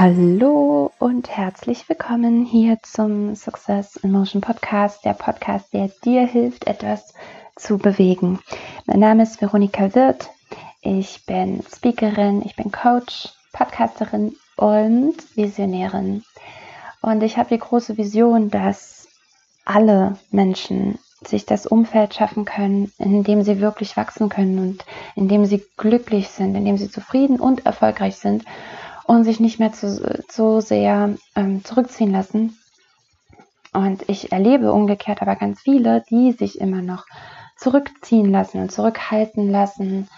Hallo und herzlich willkommen hier zum Success in Motion Podcast, der Podcast, der dir hilft, etwas zu bewegen. Mein Name ist Veronika Wirth. Ich bin Speakerin, ich bin Coach, Podcasterin und Visionärin. Und ich habe die große Vision, dass alle Menschen sich das Umfeld schaffen können, in dem sie wirklich wachsen können und in dem sie glücklich sind, in dem sie zufrieden und erfolgreich sind und sich nicht mehr zu, so sehr ähm, zurückziehen lassen. Und ich erlebe umgekehrt aber ganz viele, die sich immer noch zurückziehen lassen und zurückhalten lassen.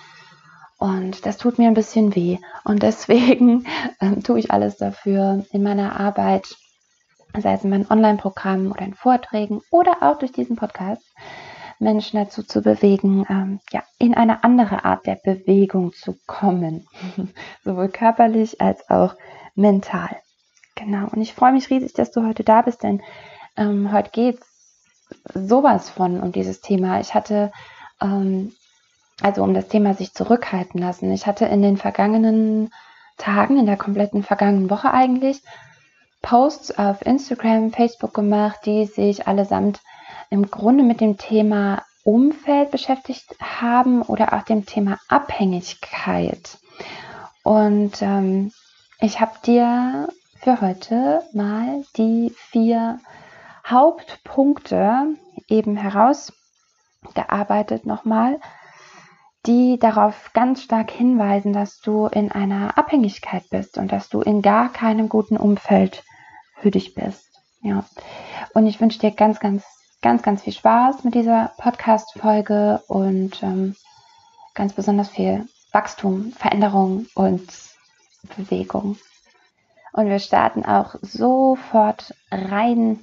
Und das tut mir ein bisschen weh. Und deswegen ähm, tue ich alles dafür in meiner Arbeit, sei es in meinen Online-Programmen oder in Vorträgen oder auch durch diesen Podcast, Menschen dazu zu bewegen, ähm, ja, in eine andere Art der Bewegung zu kommen. Sowohl körperlich als auch mental. Genau. Und ich freue mich riesig, dass du heute da bist, denn ähm, heute geht es sowas von um dieses Thema. Ich hatte, ähm, also um das Thema sich zurückhalten lassen. Ich hatte in den vergangenen Tagen, in der kompletten vergangenen Woche eigentlich, Posts auf Instagram, Facebook gemacht, die sich allesamt im Grunde mit dem Thema Umfeld beschäftigt haben oder auch dem Thema Abhängigkeit. Und ähm, ich habe dir für heute mal die vier Hauptpunkte eben herausgearbeitet nochmal, die darauf ganz stark hinweisen, dass du in einer Abhängigkeit bist und dass du in gar keinem guten Umfeld für dich bist. Ja. Und ich wünsche dir ganz, ganz, ganz, ganz viel Spaß mit dieser Podcast-Folge und ähm, ganz besonders viel Wachstum, Veränderung und Bewegung. Und wir starten auch sofort rein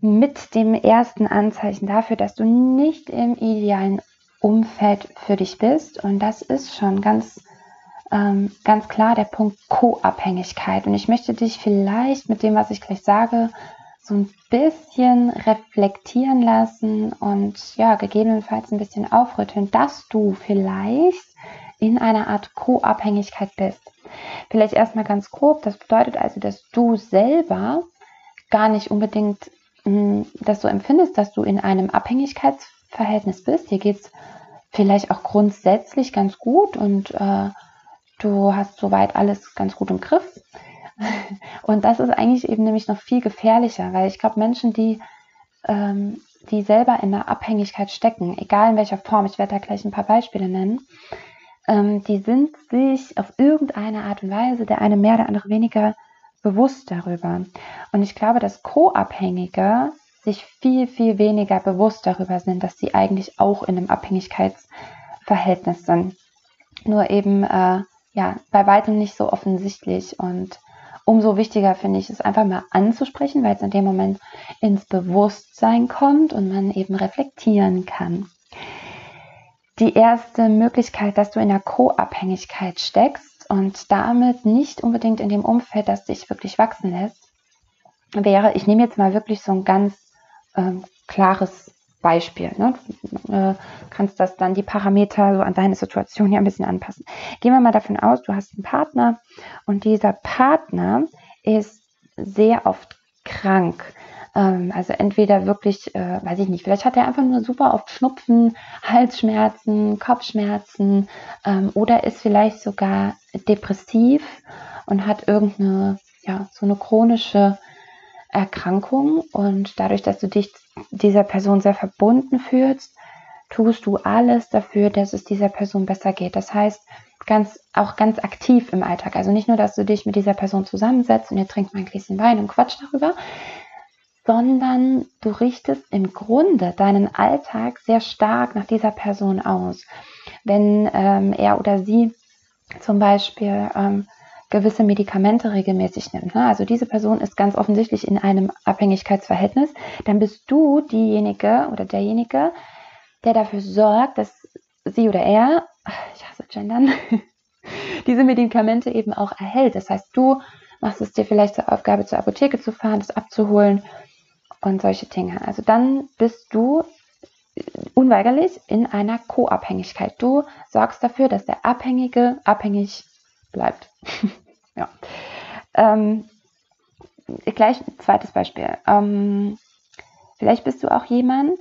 mit dem ersten Anzeichen dafür, dass du nicht im idealen Umfeld für dich bist. Und das ist schon ganz ähm, ganz klar der Punkt Co-Abhängigkeit. Und ich möchte dich vielleicht mit dem, was ich gleich sage, so ein bisschen reflektieren lassen und ja, gegebenenfalls ein bisschen aufrütteln, dass du vielleicht in einer Art Co-Abhängigkeit bist. Vielleicht erstmal ganz grob, das bedeutet also, dass du selber gar nicht unbedingt mh, das so empfindest, dass du in einem Abhängigkeitsverhältnis bist. Hier geht es vielleicht auch grundsätzlich ganz gut und äh, du hast soweit alles ganz gut im Griff. Und das ist eigentlich eben nämlich noch viel gefährlicher, weil ich glaube, Menschen, die, ähm, die selber in einer Abhängigkeit stecken, egal in welcher Form, ich werde da gleich ein paar Beispiele nennen, ähm, die sind sich auf irgendeine Art und Weise, der eine mehr, der andere weniger, bewusst darüber. Und ich glaube, dass Co-Abhängige sich viel, viel weniger bewusst darüber sind, dass sie eigentlich auch in einem Abhängigkeitsverhältnis sind. Nur eben äh, ja, bei weitem nicht so offensichtlich und umso wichtiger finde ich es einfach mal anzusprechen, weil es in dem Moment ins Bewusstsein kommt und man eben reflektieren kann. Die erste Möglichkeit, dass du in der Co-Abhängigkeit steckst und damit nicht unbedingt in dem Umfeld, das dich wirklich wachsen lässt, wäre, ich nehme jetzt mal wirklich so ein ganz ähm, klares Beispiel. Ne? Du äh, kannst das dann die Parameter so an deine Situation hier ein bisschen anpassen. Gehen wir mal davon aus, du hast einen Partner und dieser Partner ist sehr oft krank. Ähm, also entweder wirklich, äh, weiß ich nicht, vielleicht hat er einfach nur super oft Schnupfen, Halsschmerzen, Kopfschmerzen ähm, oder ist vielleicht sogar depressiv und hat irgendeine, ja, so eine chronische Erkrankung und dadurch, dass du dich dieser Person sehr verbunden fühlst, tust du alles dafür, dass es dieser Person besser geht. Das heißt, ganz, auch ganz aktiv im Alltag. Also nicht nur, dass du dich mit dieser Person zusammensetzt und ihr trinkt mal ein Gläschen Wein und quatscht darüber, sondern du richtest im Grunde deinen Alltag sehr stark nach dieser Person aus. Wenn ähm, er oder sie zum Beispiel ähm, gewisse Medikamente regelmäßig nimmt, ne? also diese Person ist ganz offensichtlich in einem Abhängigkeitsverhältnis, dann bist du diejenige oder derjenige, der dafür sorgt, dass sie oder er, ich hasse Gendern, diese Medikamente eben auch erhält. Das heißt, du machst es dir vielleicht zur Aufgabe, zur Apotheke zu fahren, das abzuholen und solche Dinge. Also dann bist du unweigerlich in einer Co-Abhängigkeit. Du sorgst dafür, dass der Abhängige abhängig bleibt. ja. Ähm, gleich ein zweites Beispiel. Ähm, vielleicht bist du auch jemand,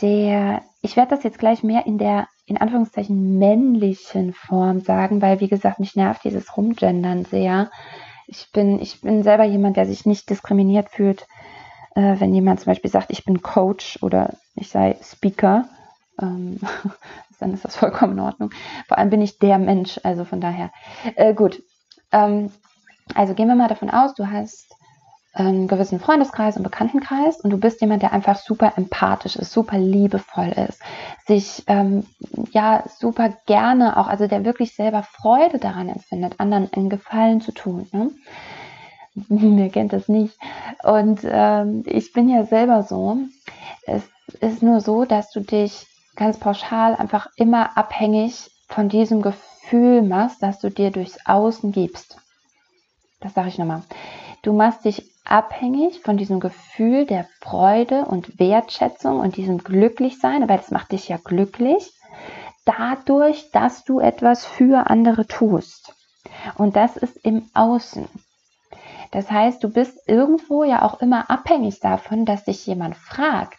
der, ich werde das jetzt gleich mehr in der, in Anführungszeichen, männlichen Form sagen, weil, wie gesagt, mich nervt dieses Rumgendern sehr. Ich bin, ich bin selber jemand, der sich nicht diskriminiert fühlt, äh, wenn jemand zum Beispiel sagt, ich bin Coach oder ich sei Speaker. Ähm, dann ist das vollkommen in Ordnung. Vor allem bin ich der Mensch, also von daher. Äh, gut. Ähm, also gehen wir mal davon aus, du hast einen gewissen Freundeskreis und Bekanntenkreis und du bist jemand, der einfach super empathisch ist, super liebevoll ist, sich ähm, ja super gerne auch, also der wirklich selber Freude daran empfindet, anderen einen Gefallen zu tun. Ne? Mir kennt das nicht. Und ähm, ich bin ja selber so. Es ist nur so, dass du dich ganz pauschal einfach immer abhängig von diesem Gefühl machst, dass du dir durchs Außen gibst. Das sage ich nochmal. Du machst dich abhängig von diesem Gefühl der Freude und Wertschätzung und diesem Glücklichsein, aber das macht dich ja glücklich, dadurch, dass du etwas für andere tust. Und das ist im Außen. Das heißt, du bist irgendwo ja auch immer abhängig davon, dass dich jemand fragt,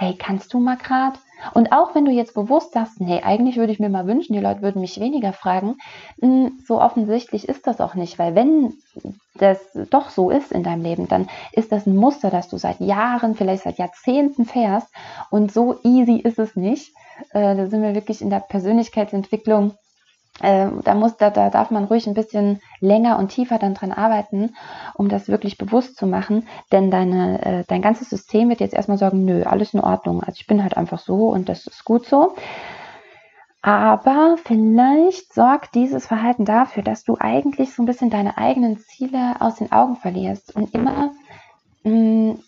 hey, kannst du mal gerade? Und auch wenn du jetzt bewusst sagst, nee, eigentlich würde ich mir mal wünschen, die Leute würden mich weniger fragen, hm, so offensichtlich ist das auch nicht, weil wenn das doch so ist in deinem Leben, dann ist das ein Muster, das du seit Jahren, vielleicht seit Jahrzehnten fährst und so easy ist es nicht. Äh, da sind wir wirklich in der Persönlichkeitsentwicklung äh, da muss, da, da darf man ruhig ein bisschen länger und tiefer dann dran arbeiten, um das wirklich bewusst zu machen. Denn deine, äh, dein ganzes System wird jetzt erstmal sagen, nö, alles in Ordnung. Also ich bin halt einfach so und das ist gut so. Aber vielleicht sorgt dieses Verhalten dafür, dass du eigentlich so ein bisschen deine eigenen Ziele aus den Augen verlierst und immer mh, mm,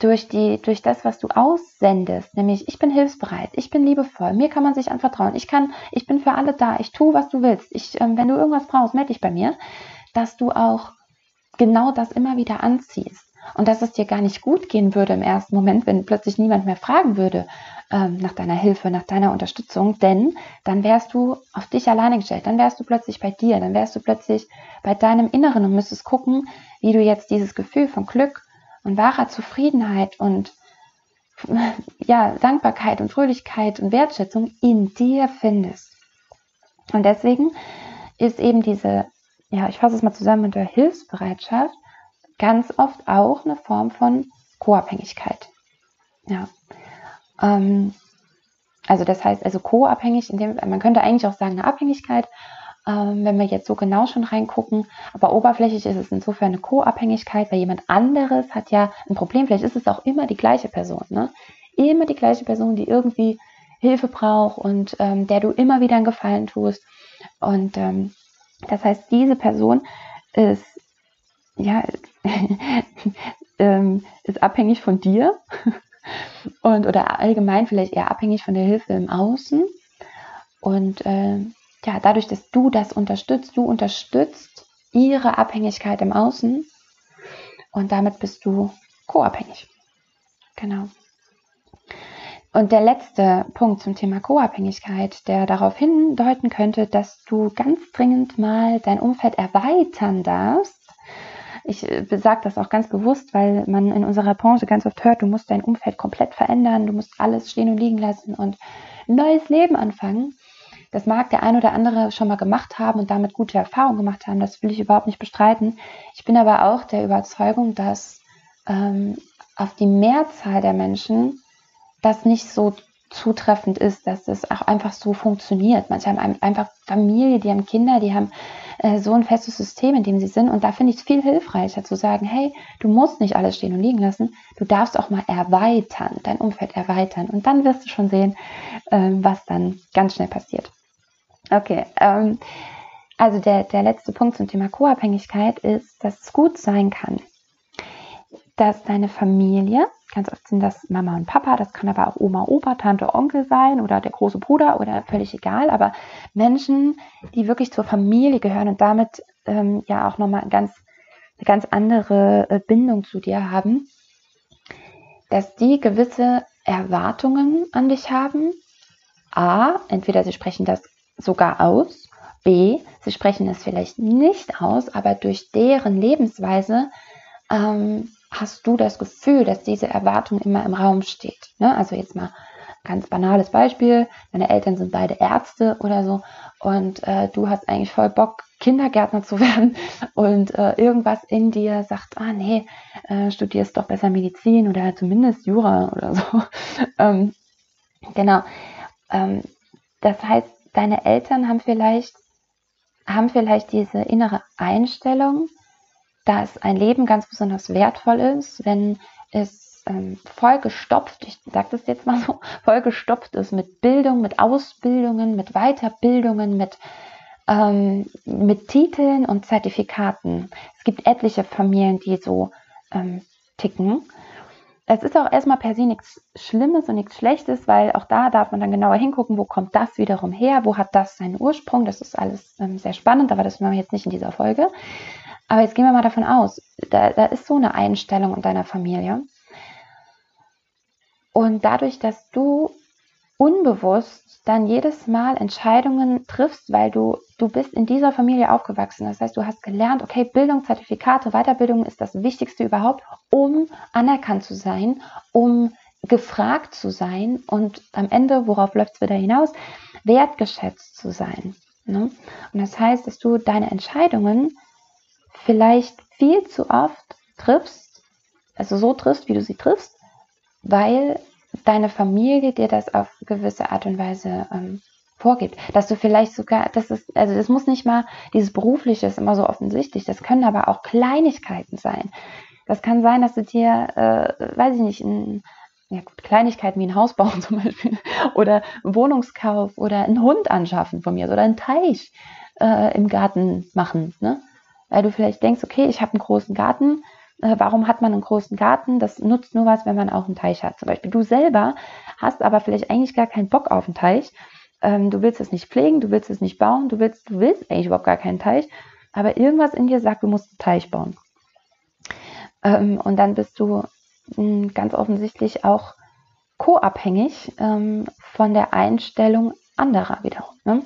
durch, die, durch das, was du aussendest, nämlich ich bin hilfsbereit, ich bin liebevoll, mir kann man sich anvertrauen, ich kann, ich bin für alle da, ich tue, was du willst, ich, ähm, wenn du irgendwas brauchst, melde dich bei mir, dass du auch genau das immer wieder anziehst. Und dass es dir gar nicht gut gehen würde im ersten Moment, wenn plötzlich niemand mehr fragen würde ähm, nach deiner Hilfe, nach deiner Unterstützung, denn dann wärst du auf dich alleine gestellt, dann wärst du plötzlich bei dir, dann wärst du plötzlich bei deinem Inneren und müsstest gucken, wie du jetzt dieses Gefühl von Glück und wahrer Zufriedenheit und ja, Dankbarkeit und Fröhlichkeit und Wertschätzung in dir findest. Und deswegen ist eben diese, ja, ich fasse es mal zusammen mit der Hilfsbereitschaft, ganz oft auch eine Form von Co-Abhängigkeit. Ja. Ähm, also das heißt, also co-abhängig, man könnte eigentlich auch sagen eine Abhängigkeit, ähm, wenn wir jetzt so genau schon reingucken. Aber oberflächlich ist es insofern eine Co-Abhängigkeit, weil jemand anderes hat ja ein Problem. Vielleicht ist es auch immer die gleiche Person. Ne? Immer die gleiche Person, die irgendwie Hilfe braucht und ähm, der du immer wieder einen Gefallen tust. Und ähm, das heißt, diese Person ist, ja, ähm, ist abhängig von dir und oder allgemein vielleicht eher abhängig von der Hilfe im Außen. Und äh, ja, dadurch, dass du das unterstützt, du unterstützt ihre Abhängigkeit im Außen und damit bist du co-abhängig. Genau. Und der letzte Punkt zum Thema Co-Abhängigkeit, der darauf hindeuten könnte, dass du ganz dringend mal dein Umfeld erweitern darfst. Ich äh, sage das auch ganz bewusst, weil man in unserer Branche ganz oft hört, du musst dein Umfeld komplett verändern, du musst alles stehen und liegen lassen und neues Leben anfangen. Das mag der ein oder andere schon mal gemacht haben und damit gute Erfahrungen gemacht haben. Das will ich überhaupt nicht bestreiten. Ich bin aber auch der Überzeugung, dass ähm, auf die Mehrzahl der Menschen das nicht so zutreffend ist, dass es auch einfach so funktioniert. Manche haben einfach Familie, die haben Kinder, die haben äh, so ein festes System, in dem sie sind. Und da finde ich es viel hilfreicher zu sagen, hey, du musst nicht alles stehen und liegen lassen, du darfst auch mal erweitern, dein Umfeld erweitern. Und dann wirst du schon sehen, äh, was dann ganz schnell passiert. Okay, ähm, also der, der letzte Punkt zum Thema Co-Abhängigkeit ist, dass es gut sein kann, dass deine Familie, ganz oft sind das Mama und Papa, das kann aber auch Oma, Opa, Tante, Onkel sein oder der große Bruder oder völlig egal, aber Menschen, die wirklich zur Familie gehören und damit ähm, ja auch nochmal ganz, eine ganz andere äh, Bindung zu dir haben, dass die gewisse Erwartungen an dich haben. A, entweder sie sprechen das sogar aus B, sie sprechen es vielleicht nicht aus, aber durch deren Lebensweise ähm, hast du das Gefühl, dass diese Erwartung immer im Raum steht. Ne? Also jetzt mal ganz banales Beispiel, deine Eltern sind beide Ärzte oder so und äh, du hast eigentlich voll Bock, Kindergärtner zu werden und äh, irgendwas in dir sagt, ah nee, äh, studierst doch besser Medizin oder zumindest Jura oder so. ähm, genau. Ähm, das heißt, deine Eltern haben vielleicht, haben vielleicht diese innere Einstellung, dass ein Leben ganz besonders wertvoll ist, wenn es ähm, vollgestopft, ich sage das jetzt mal so, vollgestopft ist mit Bildung, mit Ausbildungen, mit Weiterbildungen, mit, ähm, mit Titeln und Zertifikaten. Es gibt etliche Familien, die so ähm, ticken. Es ist auch erstmal per se nichts Schlimmes und nichts Schlechtes, weil auch da darf man dann genauer hingucken, wo kommt das wiederum her, wo hat das seinen Ursprung. Das ist alles ähm, sehr spannend, aber das machen wir jetzt nicht in dieser Folge. Aber jetzt gehen wir mal davon aus, da, da ist so eine Einstellung in deiner Familie. Und dadurch, dass du unbewusst dann jedes Mal Entscheidungen triffst, weil du, du bist in dieser Familie aufgewachsen. Das heißt, du hast gelernt, okay, Bildung, Zertifikate, Weiterbildung ist das Wichtigste überhaupt, um anerkannt zu sein, um gefragt zu sein und am Ende, worauf läuft es wieder hinaus, wertgeschätzt zu sein. Ne? Und das heißt, dass du deine Entscheidungen vielleicht viel zu oft triffst, also so triffst, wie du sie triffst, weil deine Familie dir das auf gewisse Art und Weise ähm, vorgibt. Dass du vielleicht sogar, das ist, also das muss nicht mal, dieses Berufliche ist immer so offensichtlich, das können aber auch Kleinigkeiten sein. Das kann sein, dass du dir, äh, weiß ich nicht, ein, ja gut, Kleinigkeiten wie ein Haus bauen zum Beispiel oder Wohnungskauf oder einen Hund anschaffen von mir oder einen Teich äh, im Garten machen. Ne? weil du vielleicht denkst, okay, ich habe einen großen Garten. Äh, warum hat man einen großen Garten? Das nutzt nur was, wenn man auch einen Teich hat. Zum Beispiel du selber hast aber vielleicht eigentlich gar keinen Bock auf einen Teich. Ähm, du willst es nicht pflegen, du willst es nicht bauen, du willst, du willst eigentlich überhaupt gar keinen Teich. Aber irgendwas in dir sagt, du musst einen Teich bauen. Ähm, und dann bist du hm, ganz offensichtlich auch co-abhängig ähm, von der Einstellung anderer wiederum.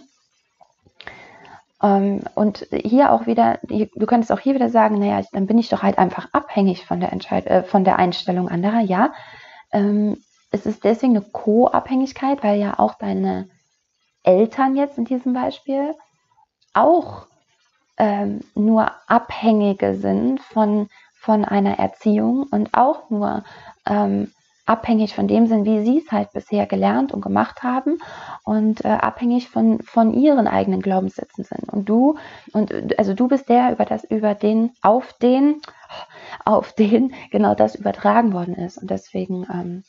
Ähm, und hier auch wieder, du könntest auch hier wieder sagen, naja, dann bin ich doch halt einfach abhängig von der, Entscheid äh, von der Einstellung anderer. Ja, ähm, es ist deswegen eine Co-Abhängigkeit, weil ja auch deine Eltern jetzt in diesem Beispiel auch ähm, nur Abhängige sind von, von einer Erziehung und auch nur ähm, abhängig von dem sind, wie sie es halt bisher gelernt und gemacht haben und äh, abhängig von, von ihren eigenen Glaubenssätzen sind. Und du, und also du bist der, über das, über den, auf den, auf den genau das übertragen worden ist. Und deswegen ähm,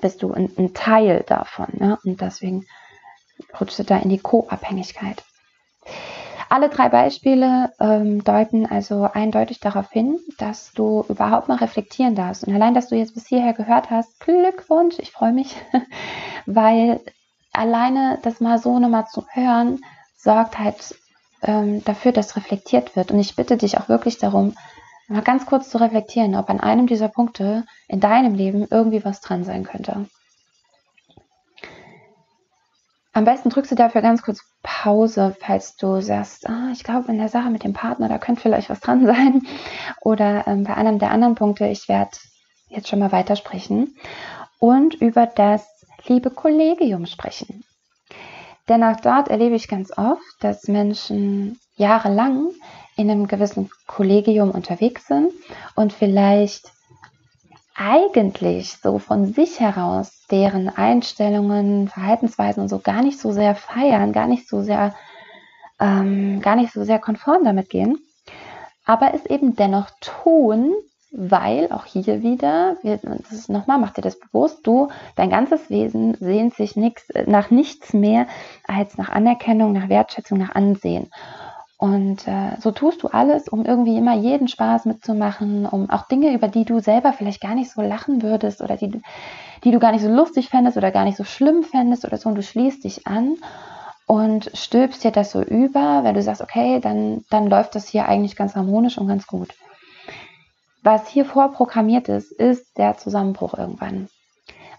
bist du ein, ein Teil davon. Ne? Und deswegen rutschst du da in die Co-Abhängigkeit. Alle drei Beispiele ähm, deuten also eindeutig darauf hin, dass du überhaupt mal reflektieren darfst. Und allein, dass du jetzt bis hierher gehört hast, Glückwunsch, ich freue mich, weil alleine das mal so nochmal zu hören, sorgt halt ähm, dafür, dass reflektiert wird. Und ich bitte dich auch wirklich darum, mal ganz kurz zu reflektieren, ob an einem dieser Punkte in deinem Leben irgendwie was dran sein könnte. Am besten drückst du dafür ganz kurz Pause, falls du sagst, ah, ich glaube, in der Sache mit dem Partner, da könnte vielleicht was dran sein. Oder ähm, bei einem der anderen Punkte, ich werde jetzt schon mal weitersprechen. Und über das liebe Kollegium sprechen. Denn auch dort erlebe ich ganz oft, dass Menschen jahrelang in einem gewissen Kollegium unterwegs sind und vielleicht eigentlich so von sich heraus deren Einstellungen, Verhaltensweisen und so gar nicht so sehr feiern, gar nicht so sehr, ähm, gar nicht so sehr konform damit gehen, aber es eben dennoch tun, weil auch hier wieder, das ist nochmal, mach dir das bewusst, du, dein ganzes Wesen sehnt sich nix, nach nichts mehr als nach Anerkennung, nach Wertschätzung, nach Ansehen. Und äh, so tust du alles, um irgendwie immer jeden Spaß mitzumachen, um auch Dinge, über die du selber vielleicht gar nicht so lachen würdest oder die, die du gar nicht so lustig fändest oder gar nicht so schlimm fändest oder so. Und du schließt dich an und stülpst dir das so über, weil du sagst, okay, dann, dann läuft das hier eigentlich ganz harmonisch und ganz gut. Was hier vorprogrammiert ist, ist der Zusammenbruch irgendwann.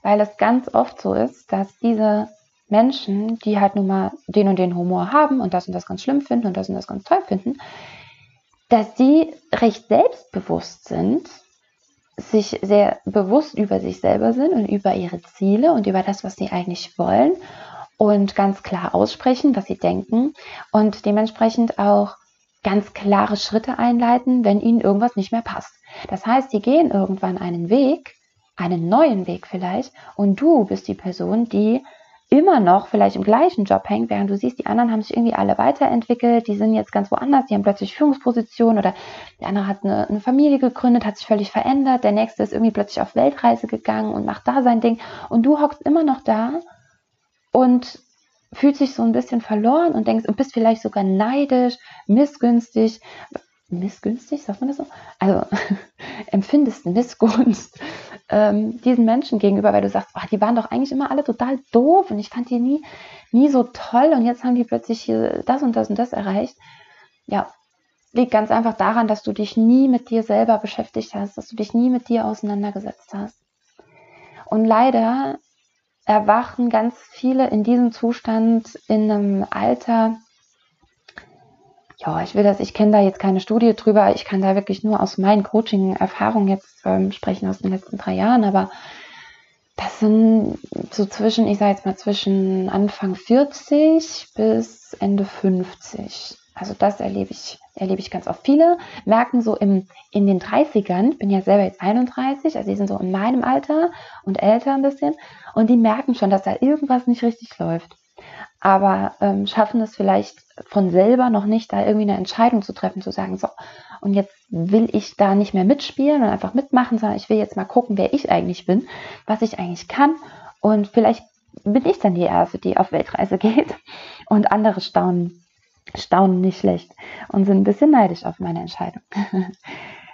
Weil es ganz oft so ist, dass diese Menschen, die halt nun mal den und den Humor haben und das und das ganz schlimm finden und das und das ganz toll finden, dass die recht selbstbewusst sind, sich sehr bewusst über sich selber sind und über ihre Ziele und über das, was sie eigentlich wollen und ganz klar aussprechen, was sie denken und dementsprechend auch ganz klare Schritte einleiten, wenn ihnen irgendwas nicht mehr passt. Das heißt, sie gehen irgendwann einen Weg, einen neuen Weg vielleicht, und du bist die Person, die immer noch vielleicht im gleichen Job hängt, während du siehst, die anderen haben sich irgendwie alle weiterentwickelt, die sind jetzt ganz woanders, die haben plötzlich Führungspositionen oder der andere hat eine, eine, Familie gegründet, hat sich völlig verändert, der nächste ist irgendwie plötzlich auf Weltreise gegangen und macht da sein Ding. Und du hockst immer noch da und fühlst dich so ein bisschen verloren und denkst und bist vielleicht sogar neidisch, missgünstig, missgünstig, sagt man das so? Also empfindest Missgunst ähm, diesen Menschen gegenüber, weil du sagst, ach, die waren doch eigentlich immer alle total doof und ich fand die nie, nie so toll und jetzt haben die plötzlich hier das und das und das erreicht. Ja, liegt ganz einfach daran, dass du dich nie mit dir selber beschäftigt hast, dass du dich nie mit dir auseinandergesetzt hast. Und leider erwachen ganz viele in diesem Zustand in einem Alter, ja, ich will das, ich kenne da jetzt keine Studie drüber, ich kann da wirklich nur aus meinen Coaching-Erfahrungen jetzt ähm, sprechen aus den letzten drei Jahren, aber das sind so zwischen, ich sage jetzt mal zwischen Anfang 40 bis Ende 50. Also das erlebe ich, erlebe ich ganz oft. Viele merken so im, in den 30ern, ich bin ja selber jetzt 31, also die sind so in meinem Alter und älter ein bisschen, und die merken schon, dass da irgendwas nicht richtig läuft aber ähm, schaffen es vielleicht von selber noch nicht, da irgendwie eine Entscheidung zu treffen, zu sagen, so, und jetzt will ich da nicht mehr mitspielen und einfach mitmachen, sondern ich will jetzt mal gucken, wer ich eigentlich bin, was ich eigentlich kann und vielleicht bin ich dann die Erste, die auf Weltreise geht und andere staunen, staunen nicht schlecht und sind ein bisschen neidisch auf meine Entscheidung.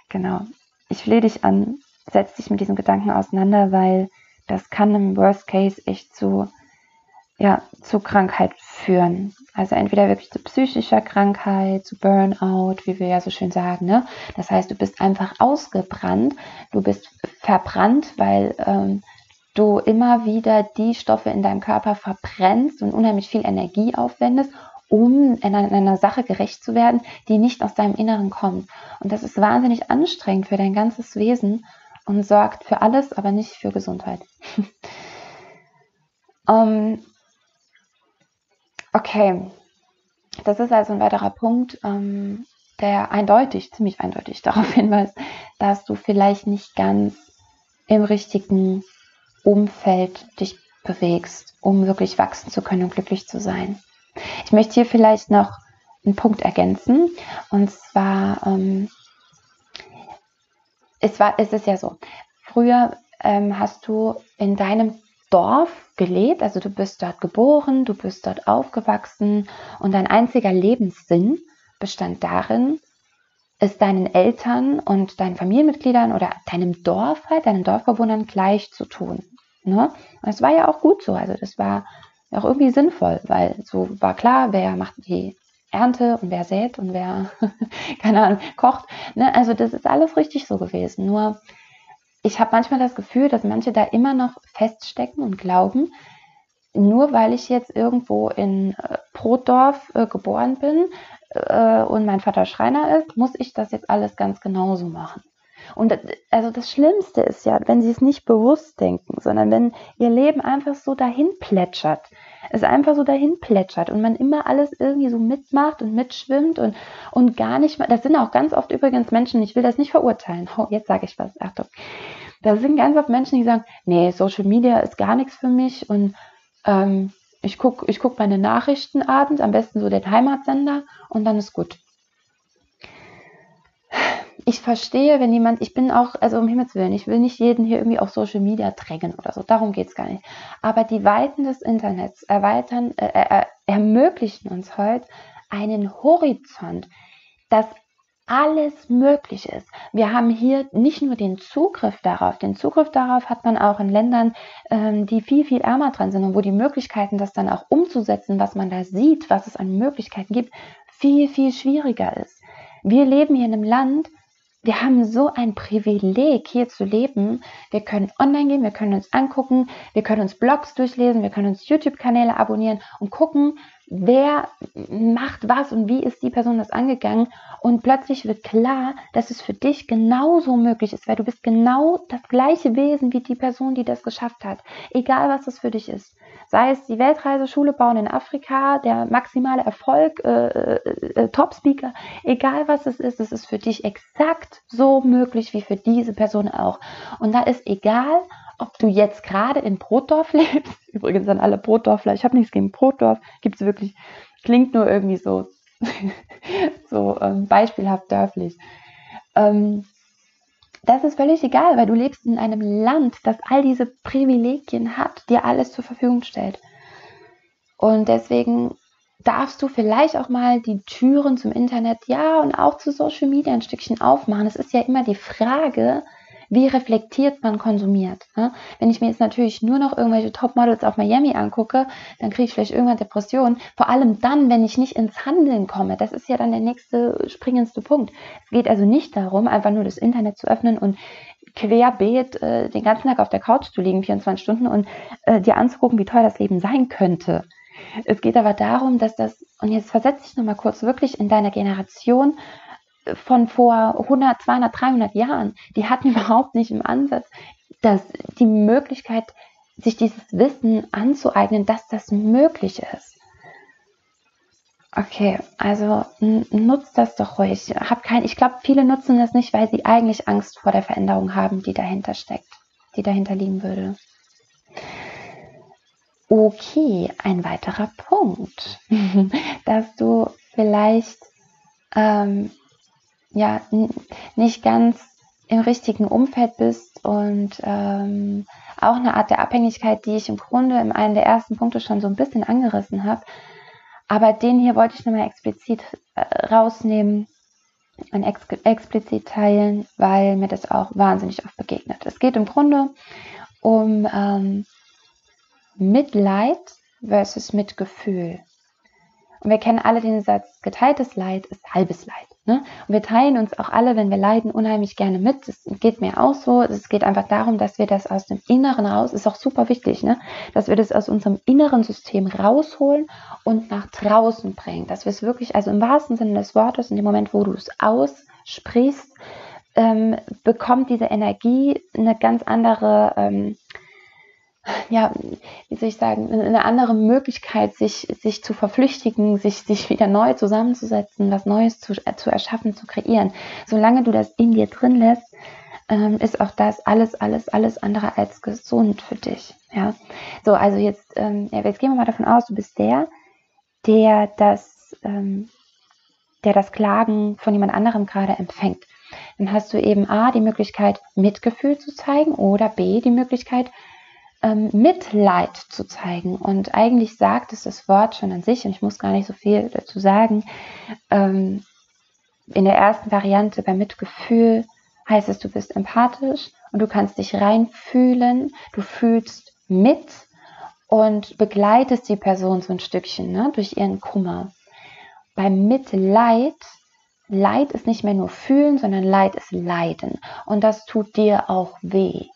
genau. Ich flehe dich an, setz dich mit diesem Gedanken auseinander, weil das kann im Worst Case echt zu ja, zu Krankheit führen. Also entweder wirklich zu psychischer Krankheit, zu Burnout, wie wir ja so schön sagen. Ne? Das heißt, du bist einfach ausgebrannt, du bist verbrannt, weil ähm, du immer wieder die Stoffe in deinem Körper verbrennst und unheimlich viel Energie aufwendest, um in einer Sache gerecht zu werden, die nicht aus deinem Inneren kommt. Und das ist wahnsinnig anstrengend für dein ganzes Wesen und sorgt für alles, aber nicht für Gesundheit. um, ähm, Okay, das ist also ein weiterer Punkt, ähm, der eindeutig, ziemlich eindeutig darauf hinweist, dass du vielleicht nicht ganz im richtigen Umfeld dich bewegst, um wirklich wachsen zu können und glücklich zu sein. Ich möchte hier vielleicht noch einen Punkt ergänzen. Und zwar, ähm, es, war, es ist ja so, früher ähm, hast du in deinem Dorf gelebt, also du bist dort geboren, du bist dort aufgewachsen und dein einziger Lebenssinn bestand darin, es deinen Eltern und deinen Familienmitgliedern oder deinem Dorf halt, deinen Dorfbewohnern gleich zu tun. Ne? Und es war ja auch gut so, also das war auch irgendwie sinnvoll, weil so war klar, wer macht die Ernte und wer sät und wer, keine Ahnung, kocht. Ne? Also das ist alles richtig so gewesen. Nur ich habe manchmal das Gefühl, dass manche da immer noch feststecken und glauben, nur weil ich jetzt irgendwo in äh, Brotdorf äh, geboren bin äh, und mein Vater Schreiner ist, muss ich das jetzt alles ganz genauso machen. Und also das Schlimmste ist ja, wenn sie es nicht bewusst denken, sondern wenn ihr Leben einfach so dahin plätschert. Es einfach so dahin plätschert und man immer alles irgendwie so mitmacht und mitschwimmt und, und gar nicht mal. Das sind auch ganz oft übrigens Menschen, ich will das nicht verurteilen. Oh, jetzt sage ich was. Achtung. Da sind ganz oft Menschen, die sagen, nee, Social Media ist gar nichts für mich und ähm, ich gucke ich guck meine Nachrichten abends, am besten so den Heimatsender und dann ist gut ich verstehe, wenn jemand, ich bin auch, also um Himmels Willen, ich will nicht jeden hier irgendwie auf Social Media drängen oder so, darum geht es gar nicht. Aber die Weiten des Internets erweitern, äh, äh, äh, ermöglichen uns heute einen Horizont, dass alles möglich ist. Wir haben hier nicht nur den Zugriff darauf, den Zugriff darauf hat man auch in Ländern, ähm, die viel, viel ärmer dran sind und wo die Möglichkeiten, das dann auch umzusetzen, was man da sieht, was es an Möglichkeiten gibt, viel, viel schwieriger ist. Wir leben hier in einem Land, wir haben so ein Privileg, hier zu leben. Wir können online gehen, wir können uns angucken, wir können uns Blogs durchlesen, wir können uns YouTube-Kanäle abonnieren und gucken, wer macht was und wie ist die Person das angegangen. Und plötzlich wird klar, dass es für dich genauso möglich ist, weil du bist genau das gleiche Wesen wie die Person, die das geschafft hat. Egal, was das für dich ist. Sei es die Weltreise, Schule bauen in Afrika, der maximale Erfolg, äh, äh, äh, Top-Speaker, egal was es ist, es ist für dich exakt so möglich wie für diese Person auch. Und da ist egal, ob du jetzt gerade in Brotdorf lebst, übrigens an alle Brotdorfler, ich habe nichts gegen Brotdorf, gibt es wirklich, klingt nur irgendwie so, so ähm, beispielhaft dörflich. Ähm, das ist völlig egal, weil du lebst in einem Land, das all diese Privilegien hat, dir alles zur Verfügung stellt. Und deswegen darfst du vielleicht auch mal die Türen zum Internet, ja, und auch zu Social Media ein Stückchen aufmachen. Es ist ja immer die Frage, wie reflektiert man konsumiert. Ne? Wenn ich mir jetzt natürlich nur noch irgendwelche Topmodels auf Miami angucke, dann kriege ich vielleicht irgendwann Depressionen. Vor allem dann, wenn ich nicht ins Handeln komme. Das ist ja dann der nächste springendste Punkt. Es geht also nicht darum, einfach nur das Internet zu öffnen und querbeet äh, den ganzen Tag auf der Couch zu liegen, 24 Stunden und äh, dir anzugucken, wie toll das Leben sein könnte. Es geht aber darum, dass das, und jetzt versetze ich nochmal kurz wirklich in deiner Generation von vor 100, 200, 300 Jahren, die hatten überhaupt nicht im Ansatz dass die Möglichkeit, sich dieses Wissen anzueignen, dass das möglich ist. Okay, also nutzt das doch ruhig. Hab kein, ich glaube, viele nutzen das nicht, weil sie eigentlich Angst vor der Veränderung haben, die dahinter steckt, die dahinter liegen würde. Okay, ein weiterer Punkt, dass du vielleicht ähm, ja nicht ganz im richtigen Umfeld bist und ähm, auch eine Art der Abhängigkeit, die ich im Grunde in einem der ersten Punkte schon so ein bisschen angerissen habe. Aber den hier wollte ich nochmal explizit äh, rausnehmen und ex explizit teilen, weil mir das auch wahnsinnig oft begegnet. Es geht im Grunde um ähm, Mitleid versus Mitgefühl. Und wir kennen alle den Satz, geteiltes Leid ist halbes Leid. Ne? Und wir teilen uns auch alle, wenn wir leiden, unheimlich gerne mit. Das geht mir auch so. Es geht einfach darum, dass wir das aus dem Inneren raus, ist auch super wichtig, ne? dass wir das aus unserem inneren System rausholen und nach draußen bringen. Dass wir es wirklich, also im wahrsten Sinne des Wortes, in dem Moment, wo du es aussprichst, ähm, bekommt diese Energie eine ganz andere ähm, ja, wie soll ich sagen, eine andere Möglichkeit, sich, sich zu verflüchtigen, sich, sich wieder neu zusammenzusetzen, was Neues zu, äh, zu erschaffen, zu kreieren. Solange du das in dir drin lässt, ähm, ist auch das alles, alles, alles andere als gesund für dich. Ja, so, also jetzt, ähm, ja, jetzt gehen wir mal davon aus, du bist der, der das, ähm, der das Klagen von jemand anderem gerade empfängt. Dann hast du eben A, die Möglichkeit, Mitgefühl zu zeigen oder B, die Möglichkeit, ähm, Mitleid zu zeigen. Und eigentlich sagt es das Wort schon an sich, und ich muss gar nicht so viel dazu sagen. Ähm, in der ersten Variante bei Mitgefühl heißt es, du bist empathisch und du kannst dich reinfühlen, du fühlst mit und begleitest die Person so ein Stückchen ne, durch ihren Kummer. Beim Mitleid, Leid ist nicht mehr nur fühlen, sondern Leid ist leiden. Und das tut dir auch weh.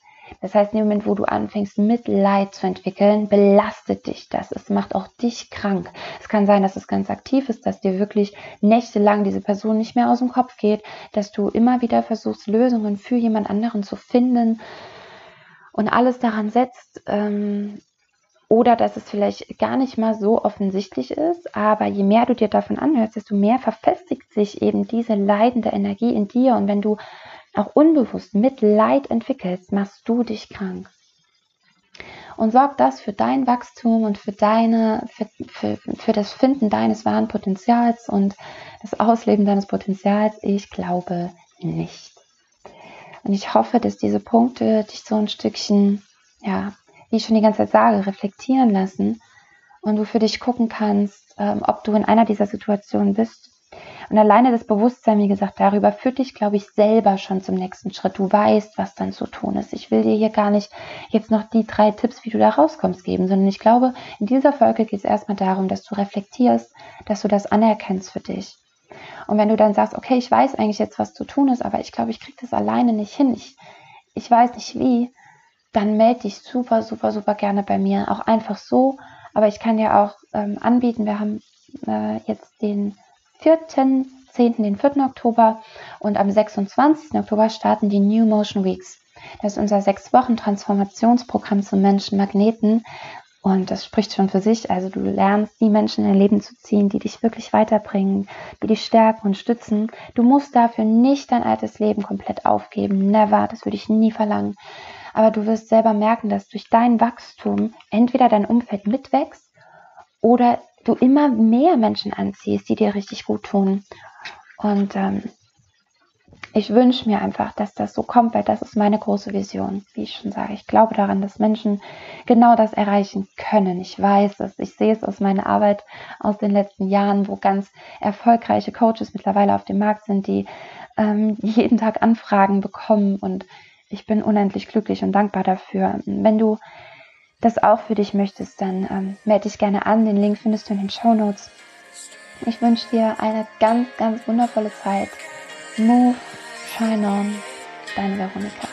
Das heißt, in dem Moment, wo du anfängst, Mitleid zu entwickeln, belastet dich das. Es macht auch dich krank. Es kann sein, dass es ganz aktiv ist, dass dir wirklich nächtelang diese Person nicht mehr aus dem Kopf geht, dass du immer wieder versuchst, Lösungen für jemand anderen zu finden und alles daran setzt, ähm, oder dass es vielleicht gar nicht mal so offensichtlich ist, aber je mehr du dir davon anhörst, desto mehr verfestigt sich eben diese leidende Energie in dir. Und wenn du auch unbewusst Mitleid entwickelst, machst du dich krank. Und sorgt das für dein Wachstum und für deine, für, für, für das Finden deines wahren Potenzials und das Ausleben deines Potenzials? Ich glaube nicht. Und ich hoffe, dass diese Punkte dich so ein Stückchen, ja, wie ich schon die ganze Zeit sage, reflektieren lassen und du für dich gucken kannst, ähm, ob du in einer dieser Situationen bist und alleine das Bewusstsein, wie gesagt, darüber führt dich, glaube ich, selber schon zum nächsten Schritt. Du weißt, was dann zu tun ist. Ich will dir hier gar nicht jetzt noch die drei Tipps, wie du da rauskommst, geben, sondern ich glaube, in dieser Folge geht es erstmal darum, dass du reflektierst, dass du das anerkennst für dich. Und wenn du dann sagst, okay, ich weiß eigentlich jetzt, was zu tun ist, aber ich glaube, ich kriege das alleine nicht hin, ich, ich weiß nicht wie, dann melde dich super, super, super gerne bei mir. Auch einfach so. Aber ich kann dir auch ähm, anbieten, wir haben äh, jetzt den 4., 10., den 4. Oktober und am 26. Oktober starten die New Motion Weeks. Das ist unser sechs Wochen Transformationsprogramm zum Menschen Magneten. Und das spricht schon für sich. Also du lernst, die Menschen in dein Leben zu ziehen, die dich wirklich weiterbringen, die dich stärken und stützen. Du musst dafür nicht dein altes Leben komplett aufgeben. Never. Das würde ich nie verlangen. Aber du wirst selber merken, dass durch dein Wachstum entweder dein Umfeld mitwächst oder du immer mehr Menschen anziehst, die dir richtig gut tun. Und ähm, ich wünsche mir einfach, dass das so kommt, weil das ist meine große Vision. Wie ich schon sage, ich glaube daran, dass Menschen genau das erreichen können. Ich weiß es, ich sehe es aus meiner Arbeit aus den letzten Jahren, wo ganz erfolgreiche Coaches mittlerweile auf dem Markt sind, die ähm, jeden Tag Anfragen bekommen und ich bin unendlich glücklich und dankbar dafür. Wenn du das auch für dich möchtest, dann ähm, melde dich gerne an. Den Link findest du in den Show Notes. Ich wünsche dir eine ganz, ganz wundervolle Zeit. Move, shine on, deine Veronika.